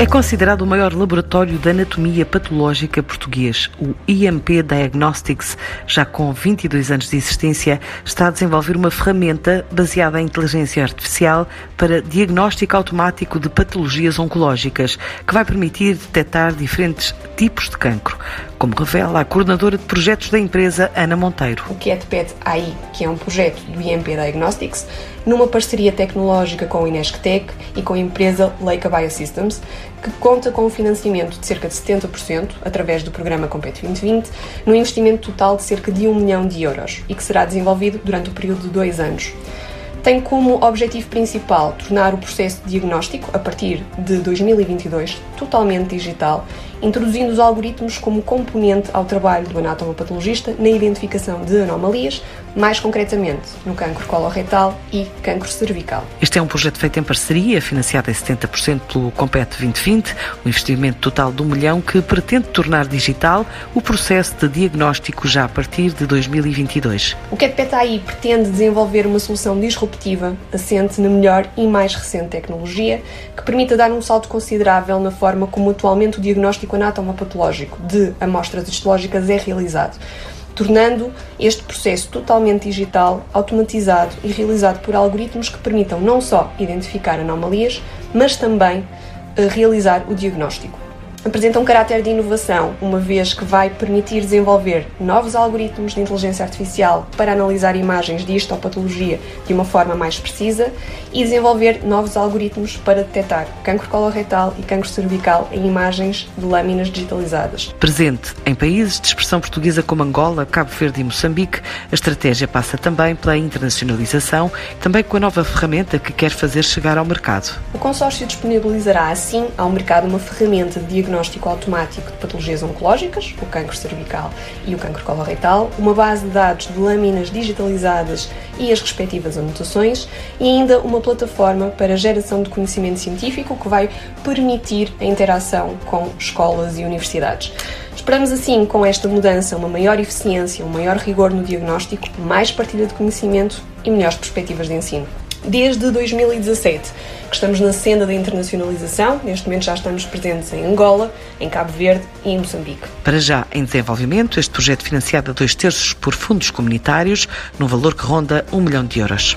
É considerado o maior laboratório de anatomia patológica português. O IMP Diagnostics, já com 22 anos de existência, está a desenvolver uma ferramenta baseada em inteligência artificial para diagnóstico automático de patologias oncológicas, que vai permitir detectar diferentes tipos de cancro, como revela a coordenadora de projetos da empresa, Ana Monteiro. O QuietPet AI, que é um projeto do IMP Diagnostics, numa parceria tecnológica com a Inesctec e com a empresa Leica Biosystems, que conta com um financiamento de cerca de 70% através do programa Compete 2020, num investimento total de cerca de 1 milhão de euros e que será desenvolvido durante o período de dois anos. Tem como objetivo principal tornar o processo de diagnóstico, a partir de 2022, totalmente digital introduzindo os algoritmos como componente ao trabalho do anatomopatologista na identificação de anomalias, mais concretamente no cancro coloretal e cancro cervical. Este é um projeto feito em parceria, financiado em 70% pelo Compete 2020, um investimento total de um milhão que pretende tornar digital o processo de diagnóstico já a partir de 2022. O CatPET-AI pretende desenvolver uma solução disruptiva, assente na melhor e mais recente tecnologia, que permita dar um salto considerável na forma como atualmente o diagnóstico diagnóstico anatomopatológico de amostras histológicas é realizado, tornando este processo totalmente digital, automatizado e realizado por algoritmos que permitam não só identificar anomalias, mas também eh, realizar o diagnóstico apresenta um caráter de inovação, uma vez que vai permitir desenvolver novos algoritmos de inteligência artificial para analisar imagens de histopatologia de uma forma mais precisa e desenvolver novos algoritmos para detectar cancro coloretal e cancro cervical em imagens de lâminas digitalizadas. Presente em países de expressão portuguesa como Angola, Cabo Verde e Moçambique, a estratégia passa também pela internacionalização, também com a nova ferramenta que quer fazer chegar ao mercado. O consórcio disponibilizará assim ao mercado uma ferramenta de diagnóstico diagnóstico automático de patologias oncológicas, o cancro cervical e o cancro coloretal, uma base de dados de lâminas digitalizadas e as respectivas anotações e ainda uma plataforma para geração de conhecimento científico que vai permitir a interação com escolas e universidades. Esperamos assim, com esta mudança, uma maior eficiência, um maior rigor no diagnóstico, mais partilha de conhecimento e melhores perspectivas de ensino desde 2017, que estamos na senda da internacionalização. Neste momento já estamos presentes em Angola, em Cabo Verde e em Moçambique. Para já em desenvolvimento, este projeto financiado a dois terços por fundos comunitários, num valor que ronda um milhão de euros.